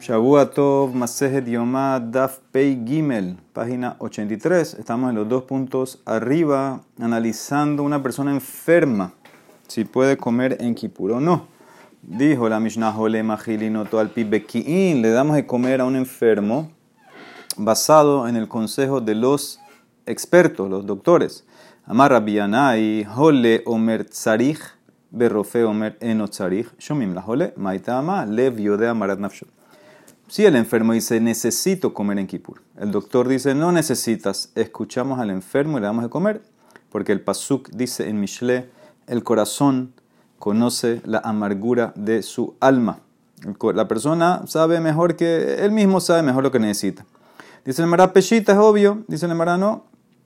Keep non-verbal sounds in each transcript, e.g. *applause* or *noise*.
Shabuatov Masejet Yomá Daf Pei Gimel, página 83. Estamos en los dos puntos arriba, analizando una persona enferma, si puede comer en Kipur o no. Dijo la Mishnah Jole Majilinoto al Pibekiin, le damos de comer a un enfermo basado en el consejo de los expertos, los doctores. Amar Rabbianai, Jole Omer Tzarich, Berrofe Omer Enotzarich, Shomim la Jole, Maitama, Lev Yodea Marat Nafshot. Si el enfermo dice necesito comer en Kippur, el doctor dice no necesitas, escuchamos al enfermo y le damos de comer, porque el pasuk dice en Mishle, el corazón conoce la amargura de su alma. La persona sabe mejor que él mismo sabe mejor lo que necesita. Dice el Mará Peshita, es obvio. Dice el Mará, no.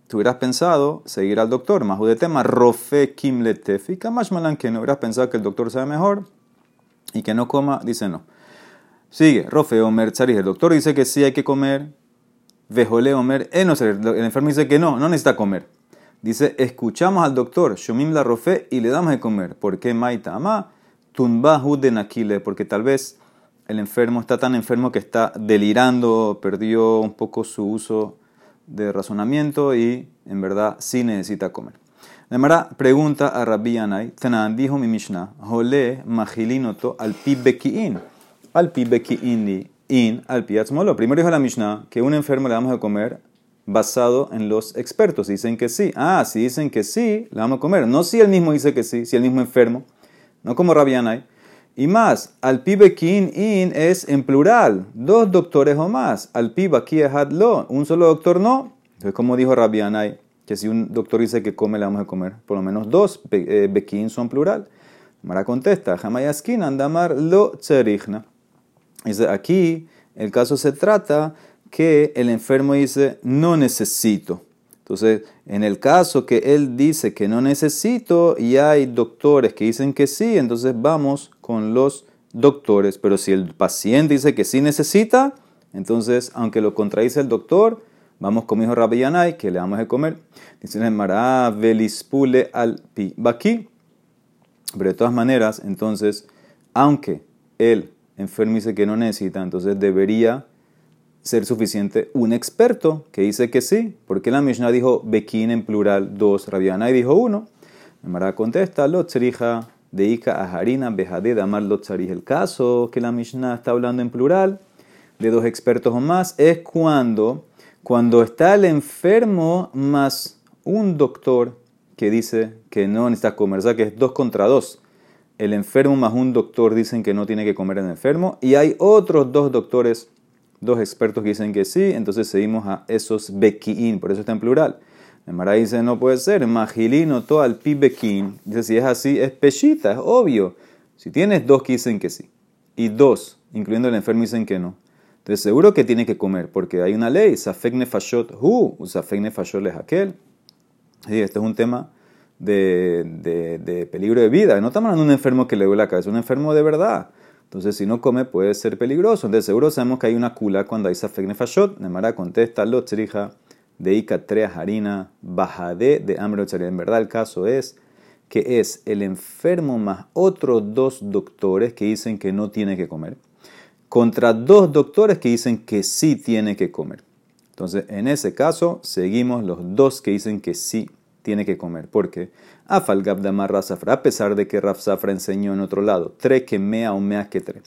Tú hubieras pensado seguir al doctor. Más de tema, Rofe Kim Letefika, más malan que no hubieras pensado que el doctor sabe mejor y que no coma. Dice no. Sigue, Rofe Omer el doctor dice que sí hay que comer. Vejole Omer, el enfermo dice que no, no necesita comer. Dice, escuchamos al doctor, Shomim la Rofe, y le damos de comer. ¿Por qué Maita Ama? Tunba de Nakile, porque tal vez el enfermo está tan enfermo que está delirando, perdió un poco su uso de razonamiento y en verdad sí necesita comer. Mara pregunta a Rabbi Tanan dijo mi Mishnah, Jole Majilinoto al Pibekiin al pibeki indi in al piatzmolo. Primero dijo la Mishnah que un enfermo le damos a comer basado en los expertos. Dicen que sí. Ah, si dicen que sí, le vamos a comer. No si él mismo dice que sí, si el mismo enfermo. No como Rabianay. Y más, al pibekin in es en plural, dos doctores o más. Al aquí lo, un solo doctor no. Entonces, como dijo Rabianay, que si un doctor dice que come, le vamos a comer. Por lo menos dos eh, bekin son plural. Mara contesta, jamayaskin andamar lo tzerichna. Dice, aquí el caso se trata que el enfermo dice, no necesito. Entonces, en el caso que él dice que no necesito y hay doctores que dicen que sí, entonces vamos con los doctores. Pero si el paciente dice que sí necesita, entonces, aunque lo contradice el doctor, vamos con mi hijo Rabbi Yanai, que le damos de comer. Dice Mará, velispule al pi. aquí. Pero de todas maneras, entonces, aunque él enfermo dice que no necesita, entonces debería ser suficiente un experto que dice que sí. Porque la Mishnah dijo Bekin en plural dos, Rabiana y dijo uno. Mara contesta, lo tzerija de Ika a Harina, Bejade, Damar lo El caso que la Mishnah está hablando en plural de dos expertos o más es cuando, cuando está el enfermo más un doctor que dice que no necesita comer, o sea que es dos contra dos el enfermo más un doctor dicen que no tiene que comer el enfermo, y hay otros dos doctores, dos expertos que dicen que sí, entonces seguimos a esos bekiin, por eso está en plural. Mara dice, no puede ser, magilino to al pi bekiin. Dice, si es así, es pechita, es obvio. Si tienes dos que dicen que sí, y dos, incluyendo el enfermo, dicen que no, entonces seguro que tiene que comer, porque hay una ley, safek nefashot hu, safek nefashot es aquel. Y este es un tema de, de, peligro de vida. No estamos hablando de un enfermo que le duele la cabeza, un enfermo de verdad. Entonces, si no come, puede ser peligroso. Entonces, seguro sabemos que hay una cula cuando hay safek nefashot. Nemara contesta, lo tzrija de ika harina, bajade de hambre En verdad, el caso es que es el enfermo más otros dos doctores que dicen que no tiene que comer, contra dos doctores que dicen que sí tiene que comer. Entonces, en ese caso, seguimos los dos que dicen que sí tiene que comer. ¿Por qué? Afalgabdamar Razafra, a pesar de que Raf enseñó en otro lado, tre que mea o mea que tre,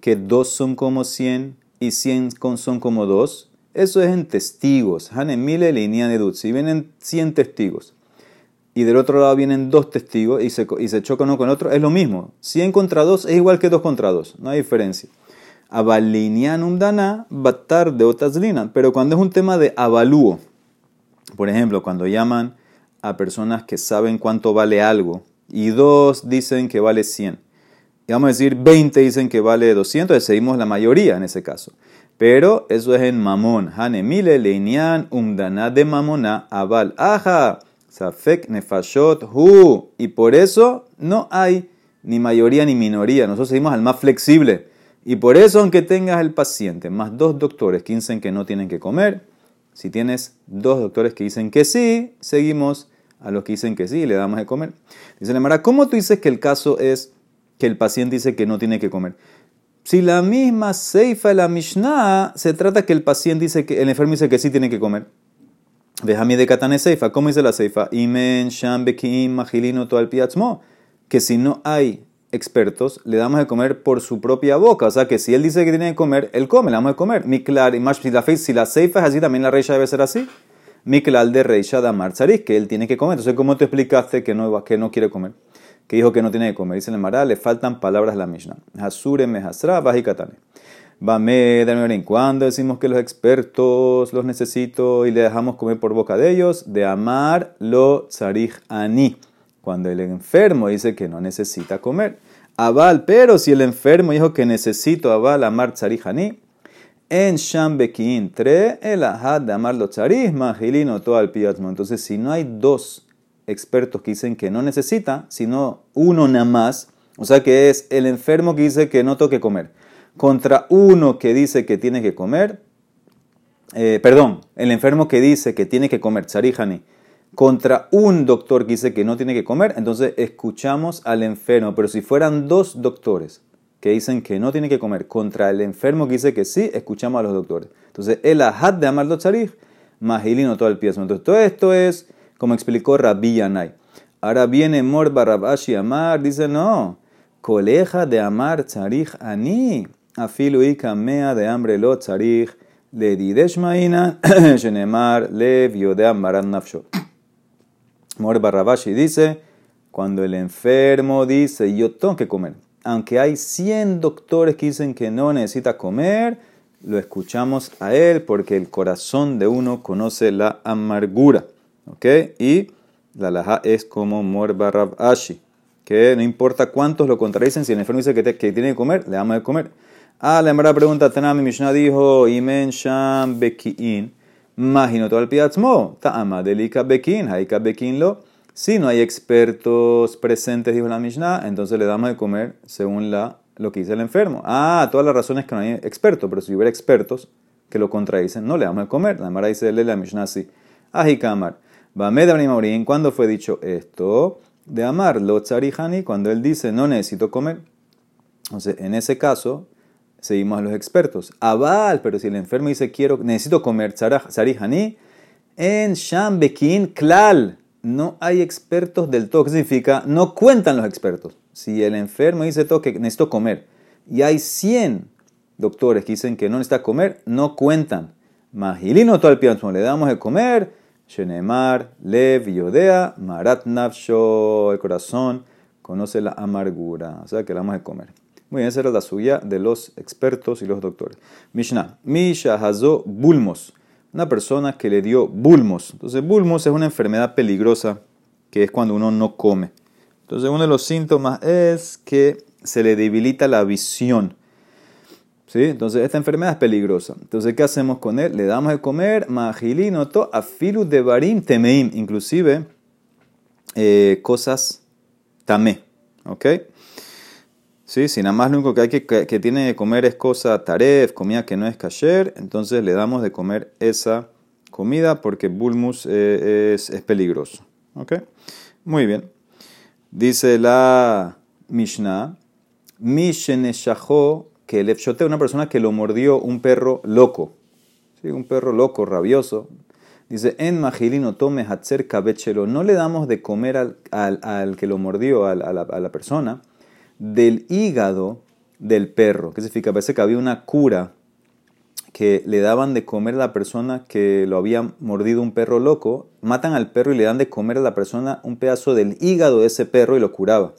que dos son como cien y cien son como dos, eso es en testigos. Hanemile línea de Si vienen cien testigos y del otro lado vienen dos testigos y se, y se chocan uno con otro, es lo mismo. Cien contra dos es igual que dos contra dos, no hay diferencia. Abalinianum dana, batar de otaslina. Pero cuando es un tema de avalúo, por ejemplo, cuando llaman a personas que saben cuánto vale algo y dos dicen que vale 100. Y vamos a decir 20 dicen que vale 200, seguimos la mayoría en ese caso. Pero eso es en mamón. Hanemile leinian umdana de mamona aval aja safek nefashot hu. Y por eso no hay ni mayoría ni minoría. Nosotros seguimos al más flexible. Y por eso, aunque tengas el paciente más dos doctores que dicen que no tienen que comer, si tienes dos doctores que dicen que sí, seguimos a los que dicen que sí y le damos de comer. Dice la Mara, ¿cómo tú dices que el caso es que el paciente dice que no tiene que comer? Si la misma seifa de la Mishnah se trata que el paciente dice que el enfermo dice que sí tiene que comer. Déjame de katane seifa. ¿Cómo dice la seifa? Imen magilino al piatzmo. Que si no hay expertos, le damos de comer por su propia boca. O sea que si él dice que tiene que comer, él come, le damos de comer. Miklar y si la, si la seifa es así, también la reisha debe ser así. Miklar de reisha da marzaris, que él tiene que comer. Entonces, ¿cómo te explicaste que no, que no quiere comer? Que dijo que no tiene que comer. Dice el Mará, le faltan palabras a la Mishnah. Hasure mehasra bajikatane. Bame, en cuando decimos que los expertos los necesito y le dejamos comer por boca de ellos, de amar lo tzarich ani. Cuando el enfermo dice que no necesita comer. Aval, pero si el enfermo dijo que necesito aval amar tzarich ani, en Shambekin 3, el ahad de amar lo magilino todo al piatmo. Entonces, si no hay dos expertos que dicen que no necesita, sino uno nada más, o sea que es el enfermo que dice que no toque comer contra uno que dice que tiene que comer, eh, perdón, el enfermo que dice que tiene que comer, tsarijani, contra un doctor que dice que no tiene que comer, entonces escuchamos al enfermo. Pero si fueran dos doctores que dicen que no tiene que comer, contra el enfermo que dice que sí, escuchamos a los doctores. Entonces, el ahad de amarlo tzarij, magilino todo el pie. Entonces, todo esto es, como explicó Rabbi Yanai. Ahora viene Mor Barabashi Amar, dice, no, coleja de amar tzarij ani afilu mea de hambre lo tzarich le didesh maina *coughs* shenemar le viodea maran nafsho. Mor Barrabashi dice, cuando el enfermo dice yo tengo que comer, aunque hay 100 doctores que dicen que no necesita comer, lo escuchamos a él porque el corazón de uno conoce la amargura. ¿Ok? Y la laja es como Mor Barrabashi, que no importa cuántos lo contradicen, si el enfermo dice que, tiene que comer, le damos de comer. Ah, la primera pregunta, Tanami Mishnah dijo, Imen Sham Bekiin, Imagino todo el piatzmo, Ta'ama Delika Bekin, Haika Bekin lo. Si no hay expertos presentes, dijo la Mishnah, entonces le damos de comer según la, lo que dice el enfermo. Ah, todas las razones que no hay expertos, pero si hubiera expertos que lo contradicen, no le damos de comer. La Mara dice la Mishnah así. Ajikamar. Bamed ¿cuándo fue dicho esto? De amar, lo tzarijani, cuando él dice no necesito comer. Entonces, en ese caso, seguimos a los expertos. Aval, pero si el enfermo dice quiero, necesito comer sarihani, en Shambekin klal, no hay expertos del todo. ¿Qué significa? No cuentan los expertos. Si el enfermo dice todo que necesito comer y hay 100 doctores que dicen que no necesita comer, no cuentan. Magilino todo el pianzo, le damos de comer, Shenemar, Lev, Yodea, Marat el corazón conoce la amargura, o sea que le damos de comer. Muy bien, esa era la suya de los expertos y los doctores. Mishnah. Misha Hazo Bulmos. Una persona que le dio bulmos. Entonces, bulmos es una enfermedad peligrosa que es cuando uno no come. Entonces, uno de los síntomas es que se le debilita la visión. ¿Sí? Entonces, esta enfermedad es peligrosa. Entonces, ¿qué hacemos con él? Le damos de comer magilinoto afilu de barim temeim. Inclusive, eh, cosas tamé. ¿Ok? ¿Sí? Si nada más lo único que, hay que, que, tiene que comer es cosa taref, comida que no es kasher, entonces le damos de comer esa comida porque bulmus eh, es, es, peligroso. ¿Ok? Muy bien. Dice la Mishnah, Misheneshahó, que el efshote una persona que lo mordió un perro loco. ¿Sí? Un perro loco, rabioso. Dice, en magilino tome hatzer kabechelo. No le damos de comer al, al, al que lo mordió, a la, a la persona del hígado del perro. ¿Qué significa? Parece que había una cura que le daban de comer a la persona que lo había mordido un perro loco. Matan al perro y le dan de comer a la persona un pedazo del hígado de ese perro y lo curaba.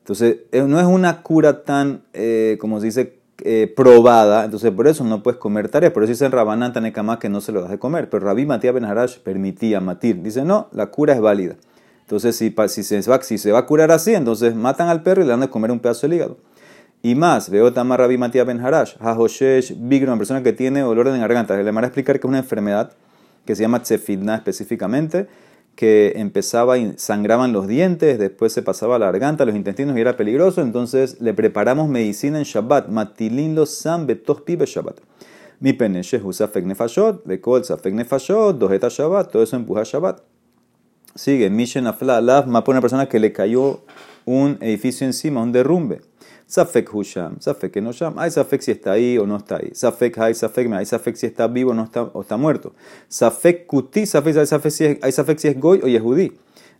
Entonces, eh, no es una cura tan, eh, como se dice, eh, probada. Entonces, por eso no puedes comer tarea. Por eso dice en Rabanán Tanekama que no se lo das de comer. Pero Rabbi Matías Ben Harash permitía matir. Dice, no, la cura es válida. Entonces, si, si, se va, si se va a curar así, entonces matan al perro y le dan de comer un pedazo de hígado. Y más, veo Tamar Rabbi Matías Ben Harash, Hahoshesh Bigro, una persona que tiene olor de garganta. Le van a explicar que es una enfermedad que se llama tsefidna específicamente, que empezaba y sangraban los dientes, después se pasaba a la garganta, los intestinos y era peligroso. Entonces le preparamos medicina en Shabbat. Matilin los sam betos pibe Shabbat. Mi peneshe usa feknefashot, bekol safek nefashot, dojeta Shabbat, todo eso empuja Shabbat. Sigue, Mishen Afla Alav, mapa una persona que le cayó un edificio encima, un derrumbe. Safek Husham, Safek Enosham, hay Safek si está ahí o no está ahí. Safek hay Safek hay Safek si está vivo o, no está, o está muerto. Safek Kuti, Safek hay Safek si es, Safek si es Goy o Yehudí.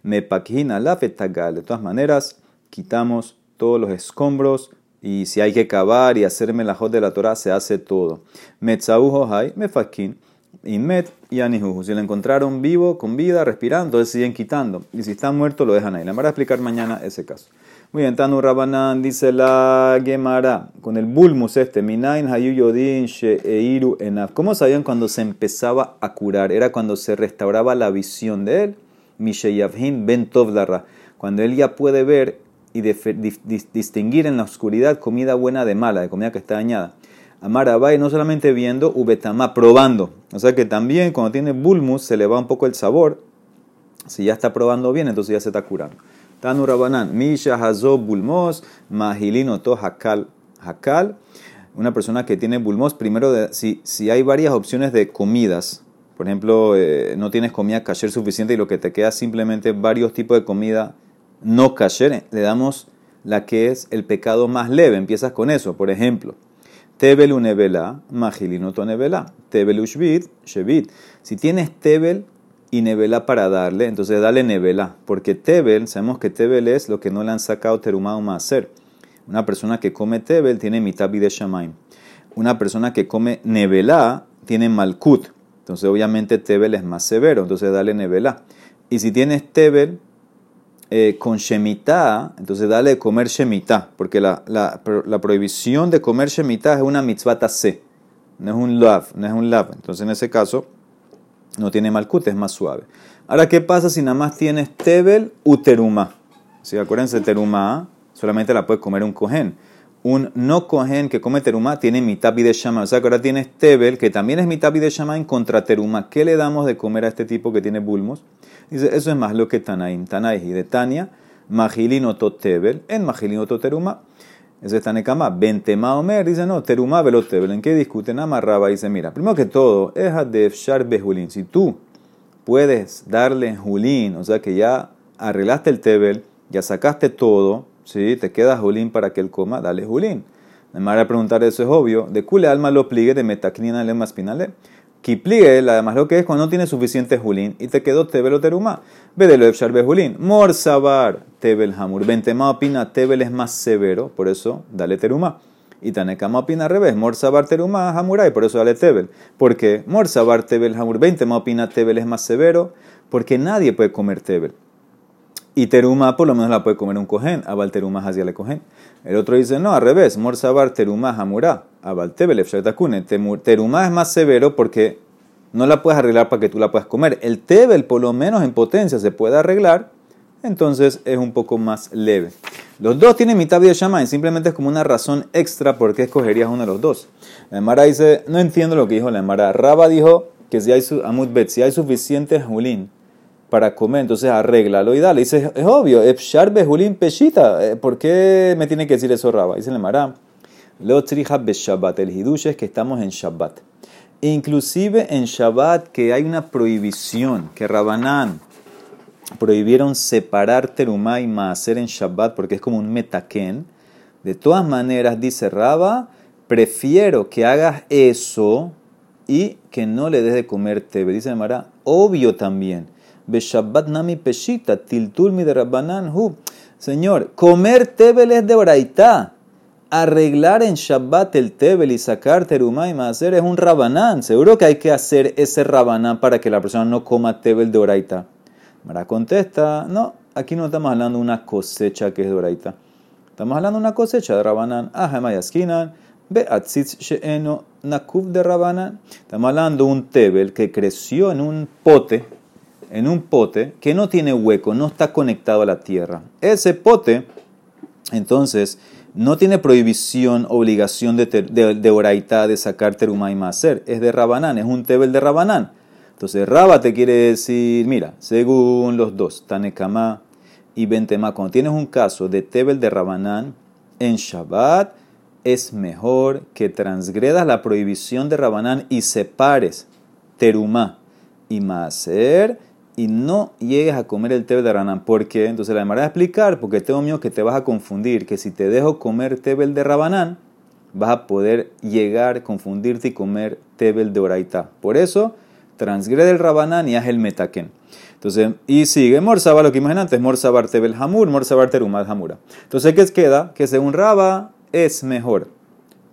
Me pakina la fetagal. De todas maneras, quitamos todos los escombros y si hay que cavar y hacerme la de la Torah, se hace todo. Metzaújo hay, mefakin, inmet y anijuju. Si lo encontraron vivo, con vida, respirando, entonces siguen quitando. Y si está muerto, lo dejan ahí. Le voy a explicar mañana ese caso. Muy bien, Tanu Rabanán dice la Gemara, con el bulmus este, Minain Hayu Yodin Sheeiru Enaf. ¿Cómo sabían cuando se empezaba a curar? Era cuando se restauraba la visión de él. Misheyavhin Ben Tovdarra. Cuando él ya puede ver y distinguir en la oscuridad comida buena de mala, de comida que está dañada. Amarabai no solamente viendo, ubetama, probando. O sea que también cuando tiene bulmus se le va un poco el sabor. Si ya está probando bien, entonces ya se está curando. Tanu Rabanan, Misha Hazo Bulmos, Mahilino To Hakal. Hakal, una persona que tiene bulmos, primero, si, si hay varias opciones de comidas, por ejemplo, eh, no tienes comida kasher suficiente y lo que te queda simplemente varios tipos de comida no kasher, le damos la que es el pecado más leve. Empiezas con eso, por ejemplo. Tebel unevela, magilino to nevela. Tebel ushvit, shevit. Si tienes tebel y nevela para darle, entonces dale nevela, porque tebel, sabemos que tebel es lo que no le han sacado terumá o hacer. Una persona que come tebel tiene mitad de shamaim. Una persona que come nevela tiene malkut. Entonces obviamente tebel es más severo, entonces dale nevela. Y si tienes tebel eh, con shemitah, entonces dale de comer shemitah, porque la, prohibición de comer shemitah es una mitzvah se, no es un lav, no es un lav. Entonces en ese caso no tiene malkut, es más suave. Ahora, ¿qué pasa si nada más tienes tebel u teruma? Si acuérdense, teruma solamente la puede comer un cohen. Un no cohen que come teruma tiene mitad de shama. O sea que ahora tienes tebel, que también es mitad de shama en contra teruma. ¿Qué le damos de comer a este tipo que tiene bulmos? Dice, eso es más lo que Tanaim. Tanaim y de Tania, magilino tebel, en magilino teruma. Ese está Nekama. Bentema Omer dice, no, teruma velotebel. ¿En qué discuten? Amarraba dice, mira, primero que todo, es de Behulin. Si tú puedes darle Julín, o sea que ya arreglaste el tebel, ya sacaste todo, ¿sí? te queda Julín para que él coma, dale Julín. Me van a preguntar, eso es obvio. De cule alma lo pligue de metacnina le más. Kipligue, además lo que es cuando no tiene suficiente julín y te quedó tebel o teruma. Vedelo efshar julín. Mor sabar tebel hamur. Bentema opina tebel es más severo, por eso dale teruma. Y tanekama opina al revés. Mor sabar teruma hamurai, por eso dale tebel. Porque mor sabar tebel hamur. Bentema opina tebel es más severo, porque nadie puede comer tebel. Y teruma por lo menos la puede comer un cohen. Abal teruma hacia le cohen. El otro dice, no, al revés. Mor sabar teruma hamura. Terumá es más severo porque no la puedes arreglar para que tú la puedas comer. El tebel, por lo menos en potencia, se puede arreglar, entonces es un poco más leve. Los dos tienen mitad de shaman, simplemente es como una razón extra por qué escogerías uno de los dos. La Emara dice, no entiendo lo que dijo la Emara. Raba dijo que si hay, si hay suficiente julín para comer, entonces arréglalo y dale. Dice, es obvio, Efshar julín peshita. Eh, ¿Por qué me tiene que decir eso Raba? Dice la Emara. Lo be Shabbat. El hidush es que estamos en Shabbat. Inclusive en Shabbat que hay una prohibición, que Rabanán prohibieron separar terumá y maaser en Shabbat porque es como un metaken. De todas maneras, dice Raba, prefiero que hagas eso y que no le des de comer tebe. Dice Mara, obvio también. Be Shabbat nami peshita, tiltulmi de Rabanán hu. Señor, comer tebel es de oraitá arreglar en Shabbat el tebel y sacar terumá y hacer es un rabanán. Seguro que hay que hacer ese rabanán para que la persona no coma tebel de oraita. Mara contesta, no, aquí no estamos hablando de una cosecha que es de oraita. Estamos hablando de una cosecha de rabanán. Ajamayaskinan, ve atzitz sheeno nakub de rabanán. Estamos hablando de un tebel que creció en un pote, en un pote que no tiene hueco, no está conectado a la tierra. Ese pote, entonces, no tiene prohibición, obligación de, de, de de sacar teruma y maser. Es de rabanán, es un tebel de rabanán. Entonces, raba te quiere decir, mira, según los dos, Tanekama y Bentema, cuando tienes un caso de tebel de rabanán en Shabbat, es mejor que transgredas la prohibición de rabanán y separes teruma y maser y no llegues a comer el tebel de Rabanán. ¿Por qué? Entonces la demora a explicar, porque tengo miedo que te vas a confundir, que si te dejo comer tebel de Rabanán, vas a poder llegar, confundirte y comer tebel de Oraitá. Por eso, transgrede el Rabanán y haz el metaquén. Entonces, y sigue Morsabar, lo que vimos antes, Morsabar tebel hamur, Morsabar terumad hamura. Entonces, ¿qué queda? Que según Raba es mejor.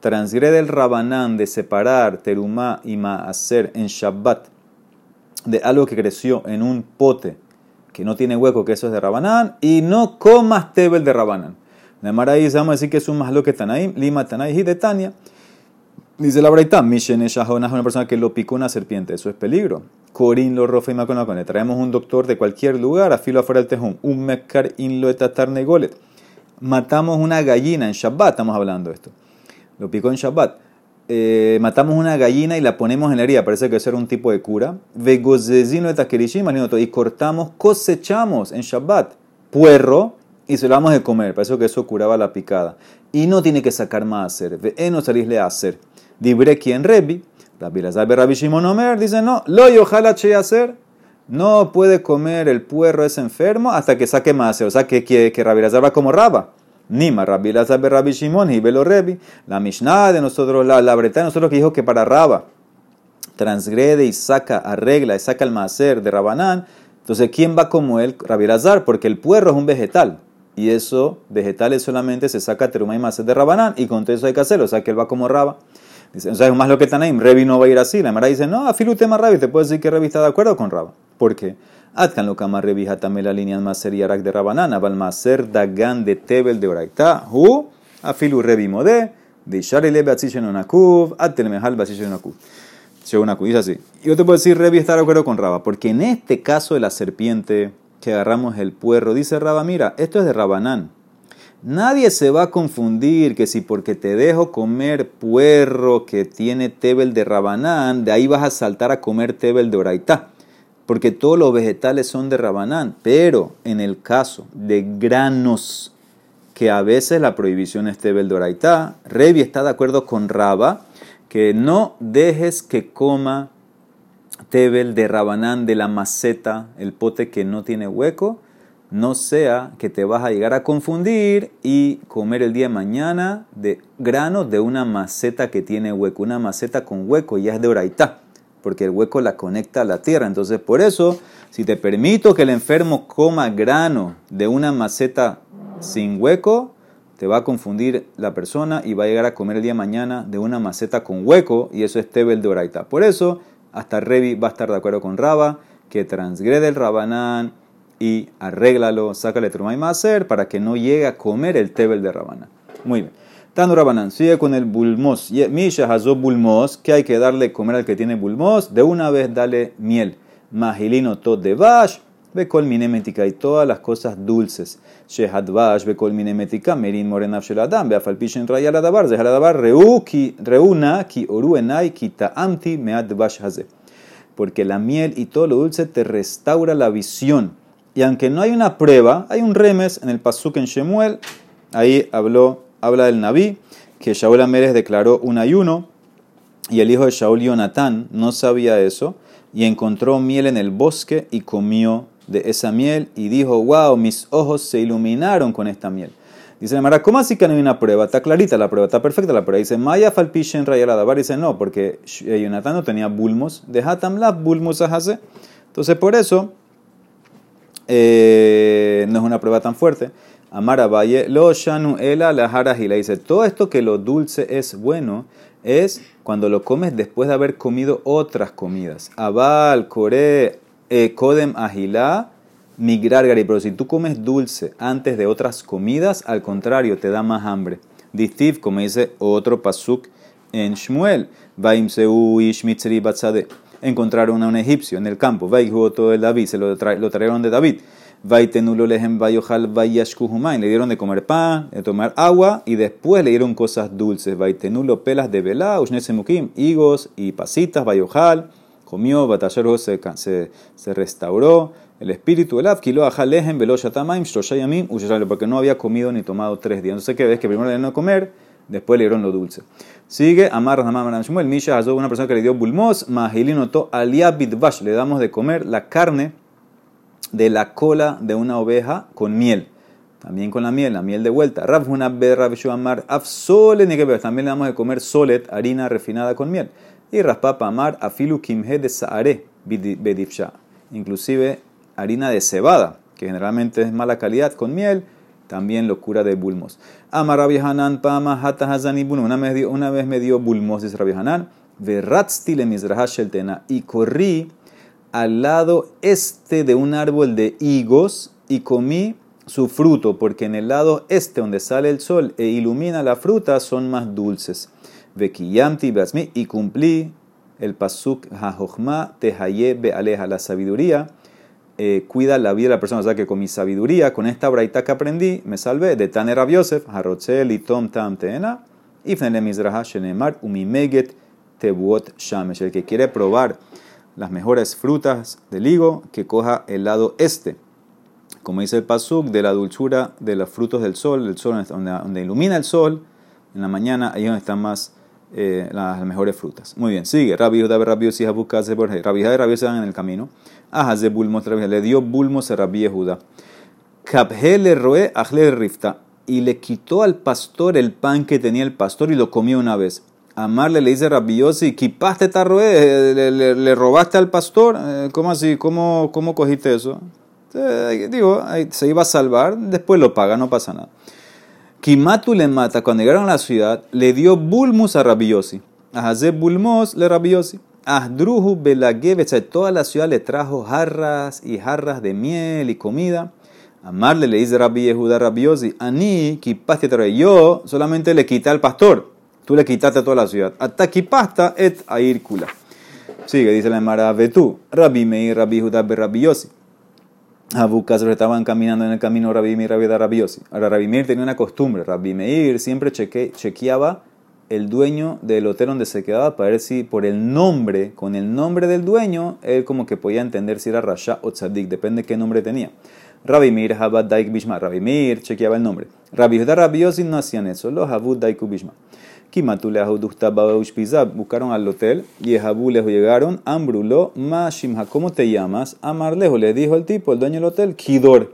Transgrede el Rabanán de separar terumá y maaser en Shabbat de algo que creció en un pote que no tiene hueco, que eso es de Rabanán, y no comas tebel de Rabanán. De Maraí vamos a decir que es un más lo que Tanaim, Lima Tanaim y de Tania. Dice la Braita, Mishen es una persona que lo picó una serpiente, eso es peligro. Corín lo rofe y le Traemos un doctor de cualquier lugar, a filo afuera del tejón, un mekar in lo etatar negolet. Matamos una gallina en Shabbat, estamos hablando de esto. Lo picó en Shabbat eh, matamos una gallina y la ponemos en la herida, parece que es un tipo de cura. Y cortamos, cosechamos en Shabbat puerro y se lo vamos a comer, parece que eso curaba la picada. Y no tiene que sacar más hacer, no salirle a hacer. Dibre quien rebi, Rabbi Rabbi Shimon Omer dice no, lo y ojalá che hacer. No puede comer el puerro ese enfermo hasta que saque más. O sea, que, que, que Rabbi como raba. Nima, Rabbi Lazar Rabbi Shimon y Belo Rebi. La Mishnah de nosotros, la, la Breta de nosotros que dijo que para Raba transgrede y saca, arregla y saca el macer de Rabanán. Entonces, ¿quién va como él? Rabbi Lazar, porque el puerro es un vegetal. Y eso, vegetales solamente se saca teruma y macer de Rabanán. Y con todo eso hay que hacerlo. O sea, que él va como Raba. Dice, o sea, más lo que Tanaim, Revi no va a ir así. La Mara dice, no, afilutema Rabi, te puedo decir que Revi está de acuerdo con Raba. ¿Por qué? Atkan lo kama revija también la línea maser y arak de rabanana, val maser dagan de tebel de oraita, hu, afilu revi mode, de sharele batzishen onakuv, atel mehal batzishen onakuv. Dice así. Yo te puedo decir, Revi está de acuerdo con Raba, porque en este caso de la serpiente que agarramos el puerro, dice Raba, mira, esto es de Rabanán. Nadie se va a confundir que si porque te dejo comer puerro que tiene tebel de Rabanán, de ahí vas a saltar a comer tebel de Oraitá porque todos los vegetales son de Rabanán, pero en el caso de granos, que a veces la prohibición es Tebel Doraitá, Revi está de acuerdo con Raba, que no dejes que coma Tebel de Rabanán de la maceta, el pote que no tiene hueco, no sea que te vas a llegar a confundir y comer el día de mañana de granos de una maceta que tiene hueco. Una maceta con hueco ya es de oraitá porque el hueco la conecta a la tierra. Entonces, por eso, si te permito que el enfermo coma grano de una maceta sin hueco, te va a confundir la persona y va a llegar a comer el día de mañana de una maceta con hueco, y eso es Tebel de Oraita. Por eso, hasta Revi va a estar de acuerdo con Raba, que transgrede el Rabanán y arréglalo, sácale truma y macer para que no llegue a comer el Tebel de Rabanán. Muy bien. Tanu Rabanán, sigue con el bulmos. Misha hazó bulmos, que hay que darle comer al que tiene bulmos. De una vez dale miel. Magilino tot de bash, ve col minemetica y todas las cosas dulces. Shehad bash, ve col minemetica, merin morenav sheladam, ve afalpishen rayal adabar, zehal adabar, reuna ki oru enai ki taamti mead bash haze. Porque la miel y todo lo dulce te restaura la visión. Y aunque no hay una prueba, hay un remes en el pasuk en Shemuel, ahí habló habla del Naví, que Shaul Amérez declaró un ayuno y el hijo de Shaul Jonatán no sabía eso y encontró miel en el bosque y comió de esa miel y dijo, wow, mis ojos se iluminaron con esta miel. Dice Mara, ¿cómo así que no hay una prueba? Está clarita la prueba, está perfecta la prueba. Dice, Maya falpishen rayaladabar. Dice, no, porque Jonatán no tenía bulmos. De Hatamla bulmos hace. Entonces, por eso, eh, no es una prueba tan fuerte. Amara Valle, lo shanu ela la le dice, todo esto que lo dulce es bueno es cuando lo comes después de haber comido otras comidas. Abal, core, eh, kodem agilá, migrar gari. Pero si tú comes dulce antes de otras comidas, al contrario, te da más hambre. Distiv, como dice otro pasuk en Shmuel, vaimseu ish mitzri batzade. Encontraron a un egipcio en el campo, todo de David, se lo, lo trajeron de David. Le dieron de comer pan, de tomar agua y después le dieron cosas dulces. Vaitenulo pelas de velá, ushnesemukim, higos y pasitas, vayojal. Comió, batallero se, se, se restauró. El espíritu, el adquilo, ajalehem, velo shatamaim, shloshayamim, porque no había comido ni tomado tres días. Entonces, ¿qué ves? Que primero le dieron a comer, después le dieron lo dulce. Sigue, Amar Ramam Shmuel, Misha una persona que le dio bulmos, Mahilinoto, aliabidbash, le damos de comer la carne de la cola de una oveja con miel. También con la miel, la miel de vuelta. Rav una berra amar que También le damos de comer solet, harina refinada con miel. Y raspapa amar afilu kimhe de saare bedifsha. Inclusive harina de cebada, que generalmente es mala calidad, con miel. También locura de bulmos. Amar Rabbi Hanan pama hata hazani Una vez, una vez me dio bulmos, dice Rabbi Hanan. Verratzti le el tena. Y corrí al lado este de un árbol de higos y comí su fruto, porque en el lado este donde sale el sol e ilumina la fruta son más dulces. Vekiyamti basmi y cumplí el pasuk te tehaye bealeja, la sabiduría. Eh, cuida la vida de la persona, o sea que con mi sabiduría, con esta braita que aprendí, me salvé de Taner Rabiosef, Harotzel y Tom Tam Teena, y Mizraha Shenemar, Umimeget Tebuot Shamesh. El que quiere probar las mejores frutas del higo, que coja el lado este como dice el Pasuk, de la dulzura de los frutos del sol, el sol donde, ilumina el sol, en la mañana, ahí donde están más eh, las, mejores frutas. Muy bien, sigue. Rabbi Judá Rabbi Yossi Habukaz Rabbi Judá y Rabbi en el camino. Ajá, de bulmos, le dio bulmos a Rabbi Judá. Kabhele roe ajle rifta. Y le quitó al pastor el pan que tenía el pastor y lo comió una vez. Amarle le dice Rabbi Yossi, ¿quipaste tarroe? ¿Le, le, le, robaste al pastor? Eh, ¿Cómo así? ¿Cómo, cómo cogiste eso? Eh, digo, se iba a salvar, después lo paga, no pasa nada. Kimatu le mata, cuando llegaron a la ciudad, le dio bulmus a Rabiosi. A Bulmos le Rabiosi. Ahdruhu Belagev, toda la ciudad le trajo jarras y jarras de miel y comida. Amarle le dice Rabbi Yehuda Rabiosi, Ani, kipaste yo solamente le quité al pastor. Tú le quitaste a toda la ciudad. Hasta kipasta et airkula. Sigue, dice la Mara Betú. Rabbi Meir, Rabbi Yehuda Rabiosi. Abukas estaban caminando en el camino Rabbi Meir Rabbi Rabiosi. Ahora Rabbi Meir tenía una costumbre. Rabbi Meir siempre cheque, chequeaba el dueño del hotel donde se quedaba para ver si por el nombre, con el nombre del dueño, él como que podía entender si era Rasha o Tzadik, depende de qué nombre tenía. Rabbi Meir, Habad Daik Bishma. Rabbi Meir chequeaba el nombre. Rabbi Rabiosi no hacían eso, los Habud Daik Bishma. Buscaron al hotel y lejos llegaron. Ambrulo, Mashimha, ¿cómo te llamas? Amar lejos, le dijo el tipo, el dueño del hotel, Kidor.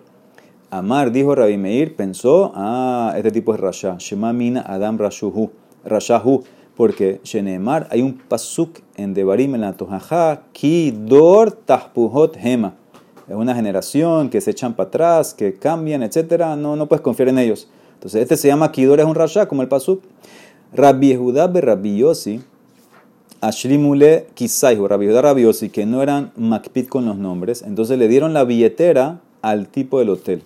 Amar, dijo Rabbi Meir, pensó, ah, este tipo es Rasha. Shema Mina Adam Rashuhu. Rashahu. Porque Shenemar, hay un pasuk en Devarim en la Tojaja, Kidor Tahpuhot Hema. Es una generación que se echan para atrás, que cambian, etc. No, no puedes confiar en ellos. Entonces, este se llama Kidor, es un Rasha, como el pasuk. Rabbi be Rabbi Yossi, Ashrimule Kisaihu, Rabbi Yehuda Rabbi Yossi, que no eran Makpit con los nombres, entonces le dieron la billetera al tipo del hotel.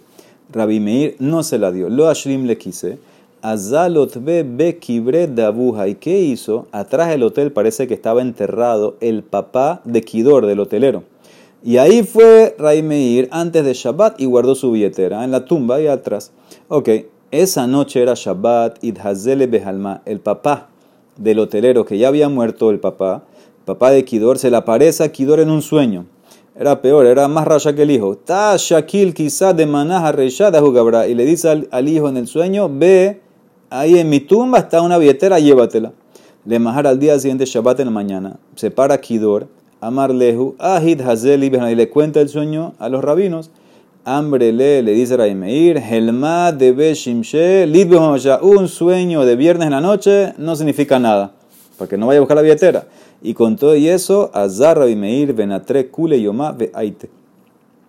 Rabbi Meir no se la dio, lo Ashrim le quise. Azalot be be kibre dabuja. ¿Y qué hizo? Atrás del hotel parece que estaba enterrado el papá de Kidor, del hotelero. Y ahí fue Rabbi Meir antes de Shabbat y guardó su billetera en la tumba ahí atrás. Ok, esa noche era Shabbat, Idhazele Behalma, el papá del hotelero que ya había muerto, el papá, papá de Kidor, se le aparece a Kidor en un sueño. Era peor, era más raya que el hijo. Ta Shakil quizá de manaja reyada jugabra. Y le dice al, hijo en el sueño, ve, ahí en mi tumba está una billetera, llévatela. Le majar al día siguiente, Shabbat en la mañana. Se para Kidor, Amar Lehu, Ahid Hazel y le cuenta el sueño a los rabinos hambre le, dice Raimeir, Helma de Beshimshe, un sueño de viernes en la noche no significa nada, porque no vaya a buscar la billetera. Y con todo y eso, Azar Raimeir, Benatre, Kule, Yomá, Aite.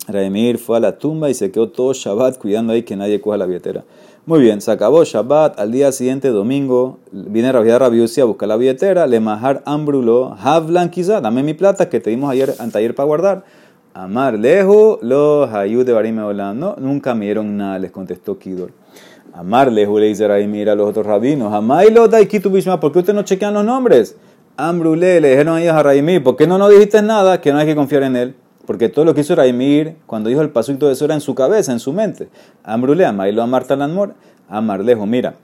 Raimeir fue a la tumba y se quedó todo Shabbat cuidando ahí que nadie coja la billetera. Muy bien, se acabó Shabbat, al día siguiente, domingo, viene Rabia Rabiusi a buscar la billetera, le majar ambrulo, Havlan quizá, dame mi plata que te dimos ayer, anteayer para guardar. Amar lejo, los ayud de Barim No, nunca me dieron nada, les contestó Kidor. Amar lejo, le dice Raim, mira a los otros rabinos. Amar lo daikitu bishma, ¿por qué ustedes no chequean los nombres? Ambrule, le dijeron a ellos a Raimir, ¿por qué no nos dijiste nada? Que no hay que confiar en él. Porque todo lo que hizo Raimir, cuando dijo el paso y todo eso era en su cabeza, en su mente. Ambrule, Amailo, Amar Talanmor. Amar lejo, mira,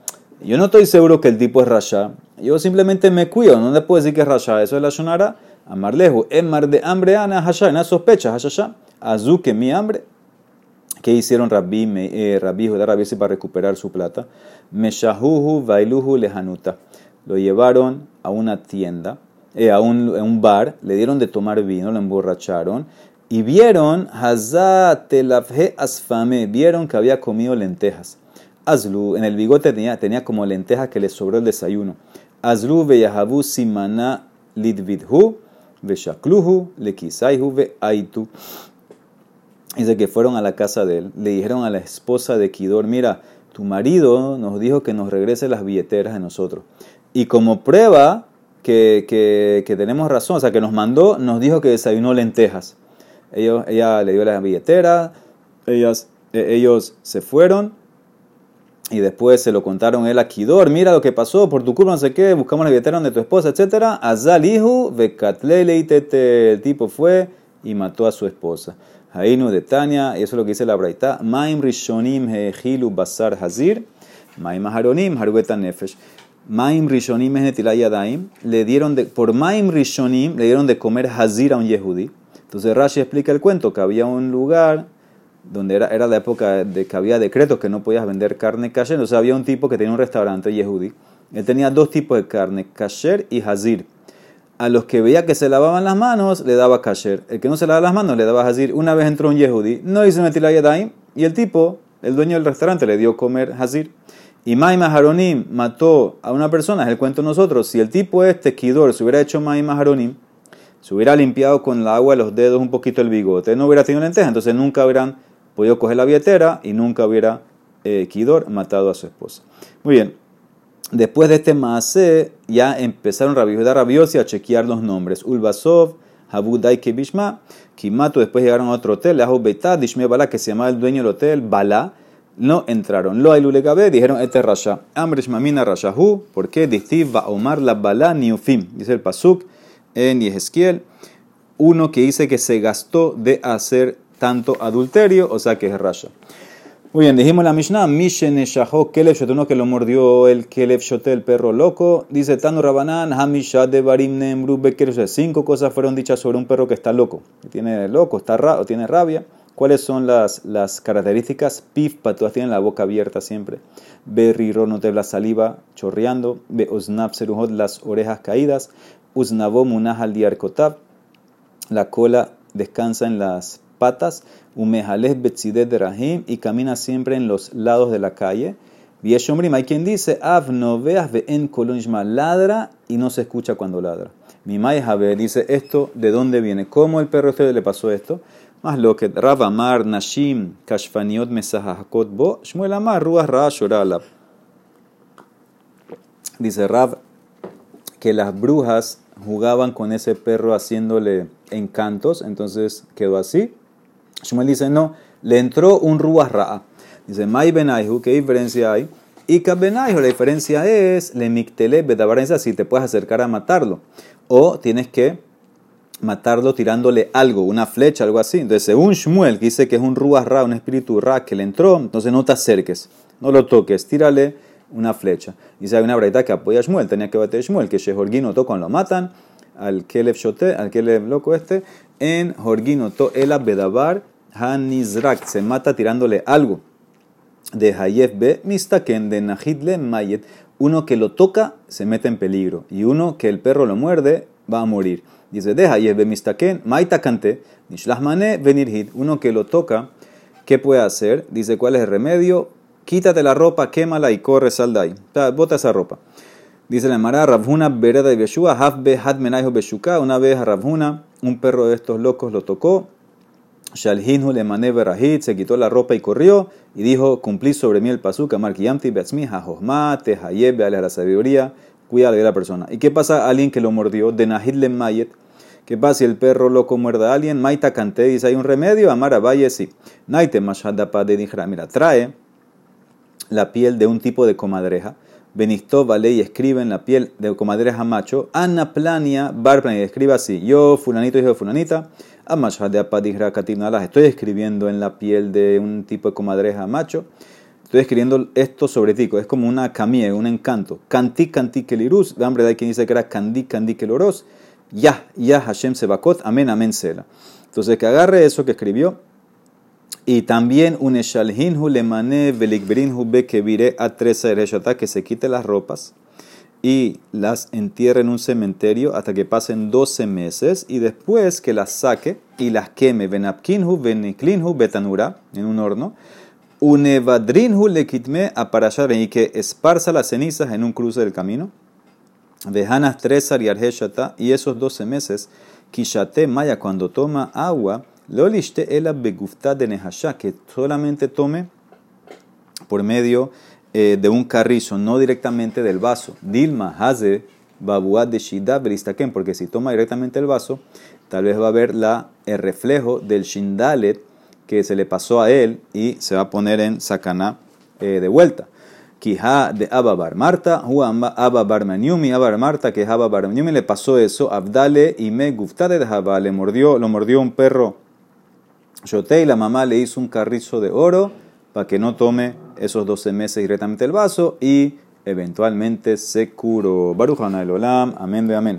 yo no estoy seguro que el tipo es Rasha. Yo simplemente me cuido, no le puedo decir que es Rasha. Eso es la Shonara. Amarlehu, mar de hambre, ana hasha, una sospecha, hasha, azuque mi hambre. ¿Qué hicieron Rabbi, eh, Rabbi Judá Rabbi para recuperar su plata? Meshahuhu bailuhu lehanuta. Lo llevaron a una tienda, eh, a, un, bar, le dieron de tomar vino, lo emborracharon Y vieron, Hazatelafhe asfame, vieron que había comido lentejas. Azlu, en el bigote tenía, tenía como lentejas que le sobró el desayuno. Azlu veyahabu simana lidvidhu, veshakluhu, lekisaihu veaitu. Dice que fueron a la casa de él, le dijeron a la esposa de Kidor, mira, tu marido nos dijo que nos regrese las billeteras de nosotros. Y como prueba que, que, tenemos razón, o sea, que nos mandó, nos dijo que desayunó lentejas. Ellos, ella le dio la billetera, ellas, eh, ellos se fueron y después se lo contaron él a Kidor, mira lo que pasó, por tu culpa no sé qué, buscamos la billetera de tu esposa, etc. Azal hijo, el tipo fue y mató a su esposa. Hainu de Tania, y eso es lo que dice la Braita, Maim Rishonim Hehilu Basar Hazir, Maim Haronim Haruetan Nefesh. Maim Rishonim Yadaim, le dieron de, por Maim Rishonim le dieron de comer Hazir a un Yehudi. Entonces Rashi explica el cuento que había un lugar donde era, era la época de que había decretos que no podías vender carne kasher. Entonces había un tipo que tenía un restaurante, Yehudi. Él tenía dos tipos de carne, kasher y hazir. A los que veía que se lavaban las manos, le daba kasher. El que no se lavaba las manos, le daba hazir. Una vez entró un Yehudi, no hizo la yadayim, y el tipo, el dueño del restaurante, le dio comer hazir. Y Maima Haronim mató a una persona, es el cuento nosotros. Si el tipo este, Kidor, se hubiera hecho Maima Haronim, se hubiera limpiado con el agua de los dedos un poquito el bigote, no hubiera tenido lenteja, entonces nunca hubieran podido coger la billetera y nunca hubiera eh, Kidor matado a su esposa. Muy bien, después de este maase ya empezaron Rabbi Judá Rabiosi a chequear los nombres. Ulbasov, Habudai Kebishma, Kimato, después llegaron a otro hotel, Ahu Beitad, Dishme Bala, que se llamaba el dueño del hotel, Bala, no entraron. Lo hay Lulegabe, dijeron este Rasha. Amrish Mamina Rashahu, ¿por qué? Distiv va Omar la Bala Niufim, dice el Pasuk en Yehezquiel, uno que dice que se gastó de hacer tanto adulterio, o sea que es rasha. Muy bien, dijimos la Mishnah, Mishene Shahó Kelev uno que lo mordió el Kelev Shote, el perro loco. Dice Tano Rabanán, Hamishah de Barim Nemru. Cinco cosas fueron dichas sobre un perro que está loco, tiene loco, está ra o tiene rabia. ¿Cuáles son las, las características? Pif, todas tienen la boca abierta siempre. Berriro, no la saliva chorreando. Be Osnab Seruhot, las orejas caídas. Uznavo Munah al la cola descansa en las patas, umejales betzidet de rahim, y camina siempre en los lados de la calle. Vieshomrim, hay quien dice, av no veas en kolonishma, ladra y no se escucha cuando ladra. Mi Jabe dice esto, ¿de dónde viene? ¿Cómo el perro este le pasó esto? Más lo que Rav Amar, Nashim, Kashfaniot, Mesahakot, Bo, Shmuel Amar, Ra, Dice Rav que las brujas jugaban con ese perro haciéndole encantos, entonces quedó así. Shmuel dice, no, le entró un ruas ra'a. Dice, Mai benaihu, ¿qué diferencia hay? Y benaihu, la diferencia es, le mictele bedabarenza, si te puedes acercar a matarlo. O tienes que matarlo tirándole algo, una flecha, algo así. Entonces, según Shmuel, que dice que es un ruas ra, un espíritu ra que le entró, entonces no te acerques, no lo toques, tírale una flecha. Dice, hay una verdad que apoya a Shmuel, tenía que bater a Shmuel, que Shehorgino tocan lo matan, al Kelev Shote, al Kelev loco este, en Jorgino to el Bedabar Hanizrak, se mata tirándole algo. De Hayef B, Mistaken, de Nahidle Mayet, uno que lo toca se mete en peligro, y uno que el perro lo muerde va a morir. Dice, de Hayef B, Mistaken, Maitakante, Nishlahmane, Venirhid, uno que lo toca, ¿qué puede hacer? Dice, ¿cuál es el remedio? Quítate la ropa, quémala y corre, sal de ahí. Bota esa ropa. Dice la Mara, Rabhuna Bereda de Beshua, Hafbe Hadmenaiho Beshuka. Una vez a Rabhuna, un perro de estos locos lo tocó. Shalhinhu le maneverahit, se quitó la ropa y corrió. Y dijo: Cumplí sobre mí el pasuk, Markiyamti Betzmi, Hahosma, Tehayeb, a la sabiduría, cuida de la persona. ¿Y qué pasa a alguien que lo mordió? De Nahid le Mayet. ¿Qué pasa si el perro loco muerde a alguien? Maita Kante dice: ¿hay un remedio? Amara Valle, sí. Naite Mashadapa de. Mira, trae la piel de un tipo de comadreja. Benistó, vale y escribe en la piel de comadreja macho. Ana Plania, Barplania, y escribe así. Yo, fulanito, hijo de fulanita. Estoy escribiendo en la piel de un tipo de comadreja macho. Estoy escribiendo esto sobre ti. Es como una camille, un encanto. Canti, canti, kelirus. De hambre de quien dice que era candi, candi, keloros. Ya, ya, Hashem sebakot. Amén, amén, sela. Entonces que agarre eso que escribió y también un eshalhinhu lemane velikberinhu be que a tres que se quite las ropas y las entierre en un cementerio hasta que pasen 12 meses y después que las saque y las queme. Benapkinhu beniklinhu betanura en un horno. Unevadrinhu lekitme a parashar y que esparza las cenizas en un cruce del camino. Vejanas tresar y arheshata y esos 12 meses kishate maya cuando toma agua loliste ela begufta de nehasha que solamente tome por medio eh, de un carrizo, no directamente del vaso. Dilma, haze, babuat de shida, bristaken, porque si toma directamente el vaso, tal vez va a ver la, el reflejo del shindalet que se le pasó a él y se va a poner en sakana eh, de vuelta. Kija de Ababar Marta, Ababar Maniumi, Ababar Marta, que Ababar Maniumi le pasó eso, Abdale y me guftade de Jabá, le mordió, lo mordió un perro. Yote y la mamá le hizo un carrizo de oro para que no tome esos 12 meses directamente el vaso y eventualmente se curó. Barujana el Olam, amén de amén.